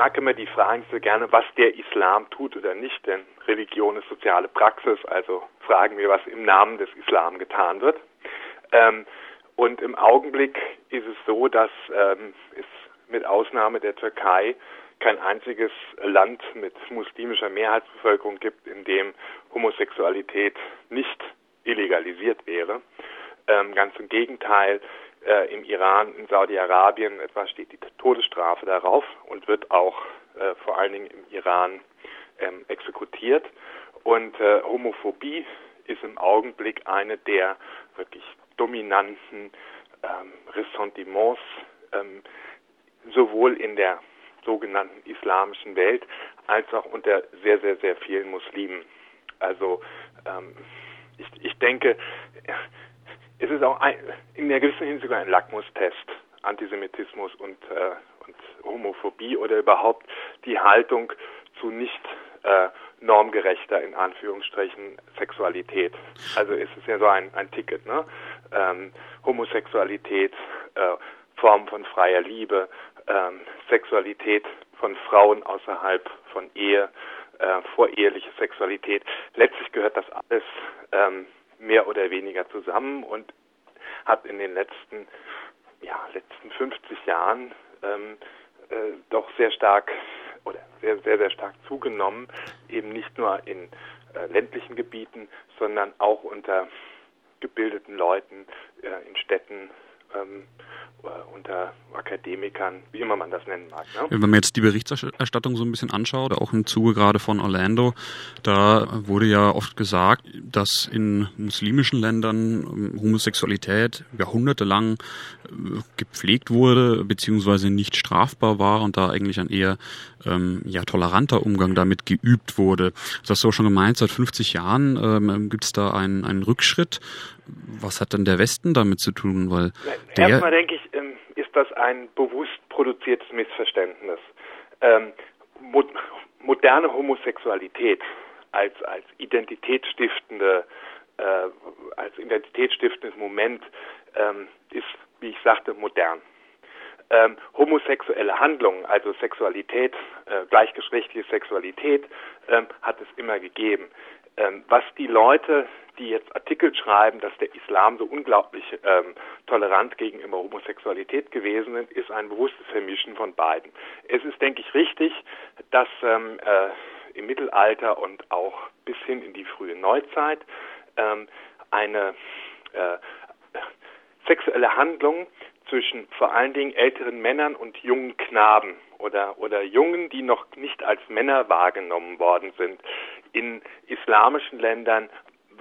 mag immer die Fragen so gerne, was der Islam tut oder nicht, denn Religion ist soziale Praxis, also fragen wir, was im Namen des Islam getan wird. Ähm, und im Augenblick ist es so, dass ähm, es mit Ausnahme der Türkei kein einziges Land mit muslimischer Mehrheitsbevölkerung gibt, in dem Homosexualität nicht illegalisiert wäre. Ähm, ganz im Gegenteil, äh, im Iran, in Saudi-Arabien etwa steht die Todesstrafe darauf und wird auch äh, vor allen Dingen im Iran ähm, exekutiert. Und äh, Homophobie ist im Augenblick eine der wirklich dominanten ähm, Ressentiments, ähm, sowohl in der sogenannten islamischen Welt als auch unter sehr, sehr, sehr vielen Muslimen. Also ähm, ich, ich denke, es ist auch ein, in der gewissen Hinsicht ein Lackmustest, Antisemitismus und, äh, und Homophobie oder überhaupt die Haltung zu nicht äh, normgerechter, in Anführungsstrichen, Sexualität. Also ist es ja so ein, ein Ticket, ne? Ähm, Homosexualität, äh, Form von freier Liebe, ähm, Sexualität von Frauen außerhalb von Ehe, äh, voreheliche Sexualität. Letztlich gehört das alles ähm, mehr oder weniger zusammen und hat in den letzten, ja, letzten 50 Jahren ähm, äh, doch sehr stark oder sehr, sehr, sehr stark zugenommen, eben nicht nur in äh, ländlichen Gebieten, sondern auch unter gebildeten Leuten äh, in Städten ähm, äh, unter Akademikern, wie immer man das nennen mag. Ne? Wenn man jetzt die Berichterstattung so ein bisschen anschaut, auch im Zuge gerade von Orlando, da wurde ja oft gesagt, dass in muslimischen Ländern ähm, Homosexualität jahrhundertelang äh, gepflegt wurde, beziehungsweise nicht strafbar war und da eigentlich ein eher ähm, ja, toleranter Umgang damit geübt wurde. Das hast du auch schon gemeint, seit 50 Jahren ähm, gibt es da einen, einen Rückschritt. Was hat denn der Westen damit zu tun? Weil Erstmal denke ich, ähm, ist das ein bewusst produziertes Missverständnis. Ähm, mo moderne Homosexualität als, als identitätsstiftende, äh, als identitätsstiftendes Moment ähm, ist, wie ich sagte, modern. Ähm, homosexuelle Handlungen, also Sexualität, äh, gleichgeschlechtliche Sexualität, ähm, hat es immer gegeben. Ähm, was die Leute die jetzt Artikel schreiben, dass der Islam so unglaublich ähm, tolerant gegenüber Homosexualität gewesen ist, ist ein bewusstes Vermischen von beiden. Es ist, denke ich, richtig, dass ähm, äh, im Mittelalter und auch bis hin in die frühe Neuzeit ähm, eine äh, sexuelle Handlung zwischen vor allen Dingen älteren Männern und jungen Knaben oder, oder Jungen, die noch nicht als Männer wahrgenommen worden sind, in islamischen Ländern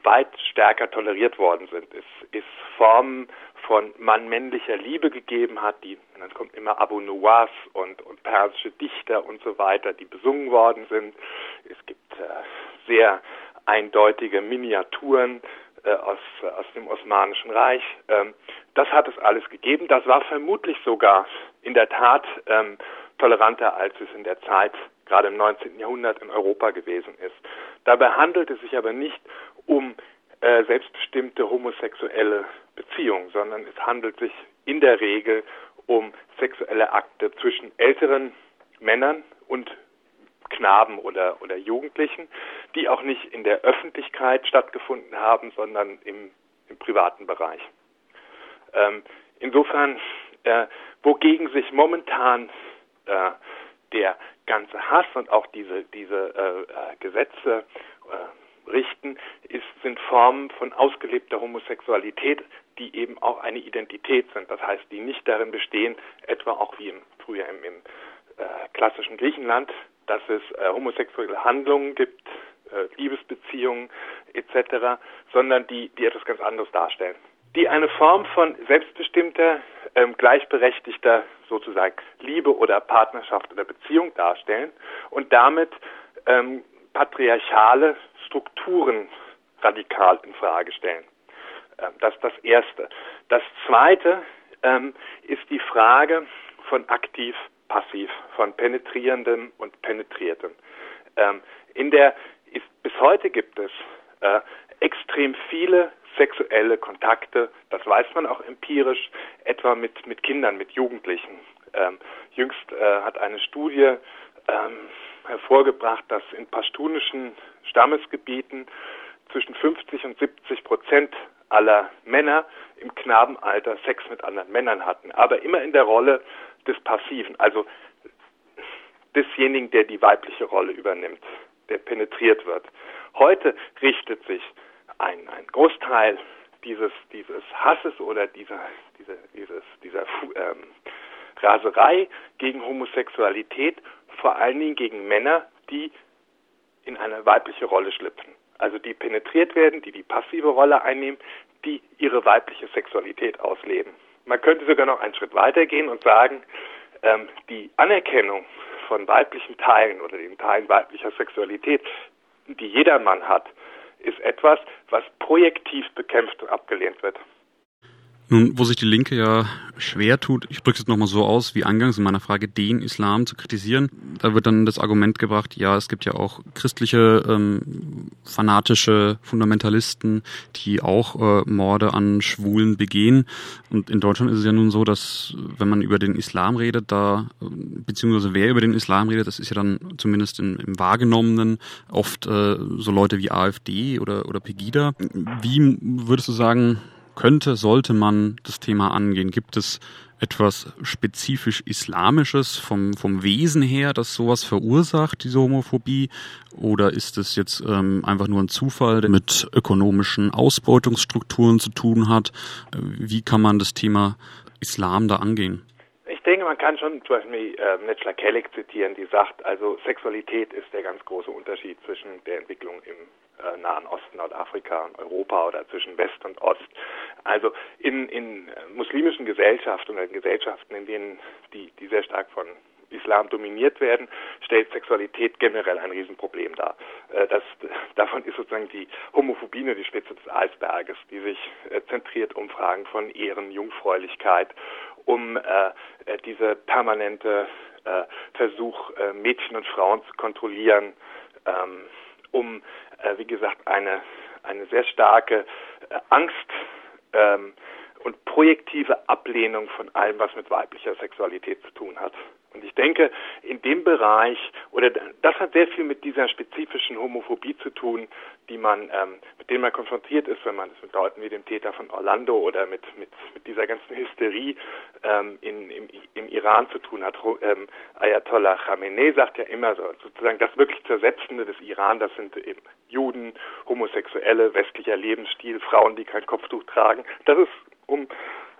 weit stärker toleriert worden sind. Es ist Formen von mann-männlicher Liebe gegeben hat, die, dann kommt immer Abu Nuwas und, und persische Dichter und so weiter, die besungen worden sind. Es gibt äh, sehr eindeutige Miniaturen äh, aus, aus dem Osmanischen Reich. Ähm, das hat es alles gegeben. Das war vermutlich sogar in der Tat ähm, toleranter, als es in der Zeit gerade im 19. Jahrhundert in Europa gewesen ist. Dabei handelt es sich aber nicht um äh, selbstbestimmte homosexuelle Beziehungen, sondern es handelt sich in der Regel um sexuelle Akte zwischen älteren Männern und Knaben oder, oder Jugendlichen, die auch nicht in der Öffentlichkeit stattgefunden haben, sondern im, im privaten Bereich. Ähm, insofern, äh, wogegen sich momentan äh, der ganze Hass und auch diese, diese äh, äh Gesetze äh, richten, ist, sind Formen von ausgelebter Homosexualität, die eben auch eine Identität sind. Das heißt, die nicht darin bestehen, etwa auch wie im, früher im, im äh, klassischen Griechenland, dass es äh, homosexuelle Handlungen gibt, äh, Liebesbeziehungen etc., sondern die, die etwas ganz anderes darstellen. Die eine Form von selbstbestimmter, ähm, gleichberechtigter sozusagen Liebe oder Partnerschaft oder Beziehung darstellen und damit ähm, patriarchale Strukturen radikal in Frage stellen. Ähm, das ist das Erste. Das Zweite ähm, ist die Frage von aktiv-passiv, von penetrierendem und penetriertem. Ähm, in der ist, bis heute gibt es äh, extrem viele sexuelle Kontakte, das weiß man auch empirisch, etwa mit, mit Kindern, mit Jugendlichen. Ähm, jüngst äh, hat eine Studie ähm, hervorgebracht, dass in pashtunischen Stammesgebieten zwischen 50 und 70 Prozent aller Männer im Knabenalter Sex mit anderen Männern hatten, aber immer in der Rolle des Passiven, also desjenigen, der die weibliche Rolle übernimmt, der penetriert wird. Heute richtet sich ein, ein Großteil dieses, dieses Hasses oder dieser, dieser, dieses, dieser ähm, Raserei gegen Homosexualität vor allen Dingen gegen Männer, die in eine weibliche Rolle schlüpfen. Also die penetriert werden, die die passive Rolle einnehmen, die ihre weibliche Sexualität ausleben. Man könnte sogar noch einen Schritt weiter gehen und sagen, ähm, die Anerkennung von weiblichen Teilen oder den Teilen weiblicher Sexualität, die jeder Mann hat, ist etwas, was projektiv bekämpft und abgelehnt wird. Nun, wo sich die Linke ja schwer tut, ich drücke es nochmal so aus, wie eingangs in meiner Frage, den Islam zu kritisieren, da wird dann das Argument gebracht, ja, es gibt ja auch christliche, ähm, fanatische Fundamentalisten, die auch äh, Morde an Schwulen begehen. Und in Deutschland ist es ja nun so, dass wenn man über den Islam redet, da, beziehungsweise wer über den Islam redet, das ist ja dann zumindest im, im Wahrgenommenen oft äh, so Leute wie AfD oder, oder Pegida. Wie würdest du sagen, könnte, sollte man das Thema angehen? Gibt es etwas spezifisch Islamisches vom, vom Wesen her, das sowas verursacht, diese Homophobie? Oder ist es jetzt ähm, einfach nur ein Zufall, der mit ökonomischen Ausbeutungsstrukturen zu tun hat? Wie kann man das Thema Islam da angehen? Ich denke, man kann schon zum Beispiel äh, Netschla Kellig zitieren, die sagt, also Sexualität ist der ganz große Unterschied zwischen der Entwicklung im äh, Nahen Osten, Nordafrika und Europa oder zwischen West und Ost. Also in, in muslimischen Gesellschaften oder in Gesellschaften, in denen die, die sehr stark von Islam dominiert werden, stellt Sexualität generell ein Riesenproblem dar. Äh, das, davon ist sozusagen die Homophobie nur die Spitze des Eisberges, die sich äh, zentriert um Fragen von Ehren, Jungfräulichkeit, um äh, diese permanente äh, Versuch, äh, Mädchen und Frauen zu kontrollieren, ähm, um, äh, wie gesagt, eine, eine sehr starke Angst ähm, und projektive Ablehnung von allem, was mit weiblicher Sexualität zu tun hat. Und ich denke, in dem Bereich, oder das hat sehr viel mit dieser spezifischen Homophobie zu tun, die man, ähm, mit denen man konfrontiert ist, wenn man es mit Leuten wie dem Täter von Orlando oder mit, mit, mit dieser ganzen Hysterie ähm, in, im, im Iran zu tun hat. Ähm, Ayatollah Khamenei sagt ja immer so, sozusagen das wirklich Zersetzende des Iran, das sind eben Juden, Homosexuelle, westlicher Lebensstil, Frauen, die kein Kopftuch tragen. Das ist um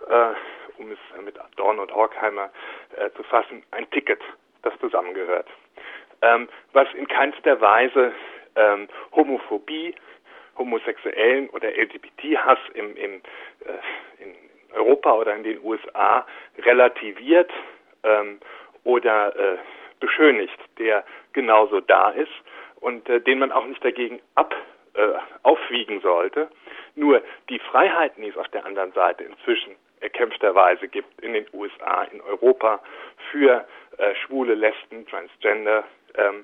äh, um es mit Dorn und Horkheimer äh, zu fassen, ein Ticket, das zusammengehört. Ähm, was in keinster Weise ähm, Homophobie, Homosexuellen oder LGBT-Hass im, im, äh, in Europa oder in den USA relativiert ähm, oder äh, beschönigt, der genauso da ist und äh, den man auch nicht dagegen ab, äh, aufwiegen sollte. Nur die Freiheiten, die es auf der anderen Seite inzwischen erkämpfterweise gibt in den USA, in Europa für äh, Schwule, Lesben, Transgender, ähm,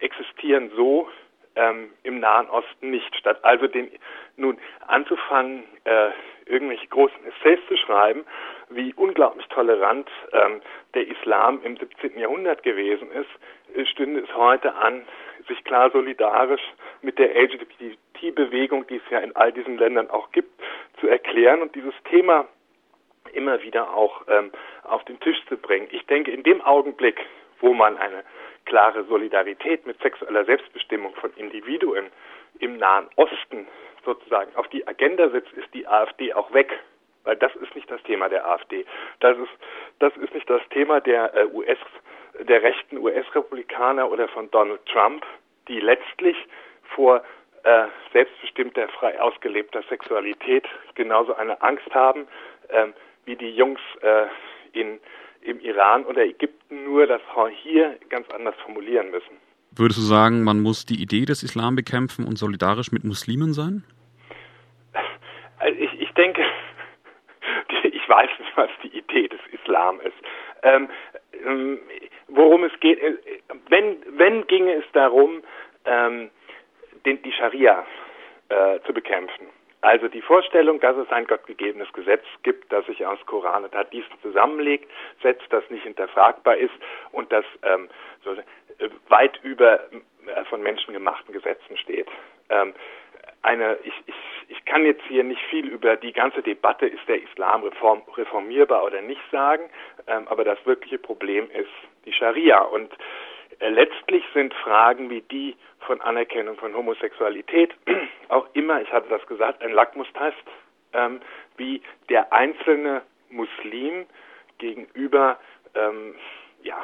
existieren so ähm, im Nahen Osten nicht. Statt also den nun anzufangen, äh, irgendwelche großen Essays zu schreiben, wie unglaublich tolerant ähm, der Islam im 17. Jahrhundert gewesen ist, stünde es heute an, sich klar solidarisch mit der LGBT-Bewegung, die es ja in all diesen Ländern auch gibt, zu erklären und dieses Thema immer wieder auch ähm, auf den Tisch zu bringen. Ich denke, in dem Augenblick, wo man eine klare Solidarität mit sexueller Selbstbestimmung von Individuen im Nahen Osten sozusagen auf die Agenda setzt, ist die AfD auch weg. Weil das ist nicht das Thema der AfD. Das ist, das ist nicht das Thema der äh, US, der rechten US-Republikaner oder von Donald Trump, die letztlich vor äh, selbstbestimmter, frei ausgelebter Sexualität genauso eine Angst haben, ähm, wie die Jungs äh, in, im Iran oder Ägypten, nur das hier ganz anders formulieren müssen. Würdest du sagen, man muss die Idee des Islam bekämpfen und solidarisch mit Muslimen sein? Also ich, ich denke, ich weiß nicht, was die Idee des Islam ist. Ähm, ähm, worum es geht, äh, wenn, wenn ginge es darum, ähm, den, die Scharia äh, zu bekämpfen Also die Vorstellung, dass es ein gottgegebenes Gesetz gibt, das sich aus Koran und Hadith zusammenlegt, setzt, das nicht hinterfragbar ist und das ähm, so, äh, weit über äh, von Menschen gemachten Gesetzen steht. Ähm, eine, ich, ich, ich kann jetzt hier nicht viel über die ganze Debatte, ist der Islam reform, reformierbar oder nicht sagen, ähm, aber das wirkliche Problem ist die Scharia. Und äh, letztlich sind Fragen wie die von Anerkennung von Homosexualität auch immer, ich hatte das gesagt, ein Lackmustest, ähm, wie der einzelne Muslim gegenüber ähm, ja,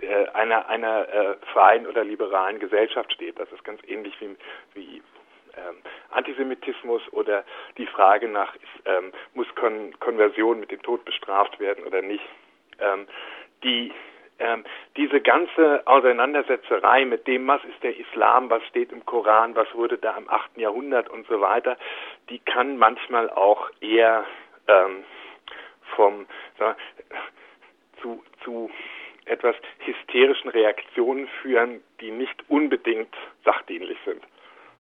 äh, einer, einer äh, freien oder liberalen Gesellschaft steht. Das ist ganz ähnlich wie, wie ähm, Antisemitismus oder die Frage nach, ähm, muss Kon Konversion mit dem Tod bestraft werden oder nicht. Ähm, die ähm, diese ganze Auseinandersetzerei mit dem, was ist der Islam, was steht im Koran, was wurde da im 8. Jahrhundert und so weiter, die kann manchmal auch eher ähm, vom sagen, zu, zu etwas hysterischen Reaktionen führen, die nicht unbedingt sach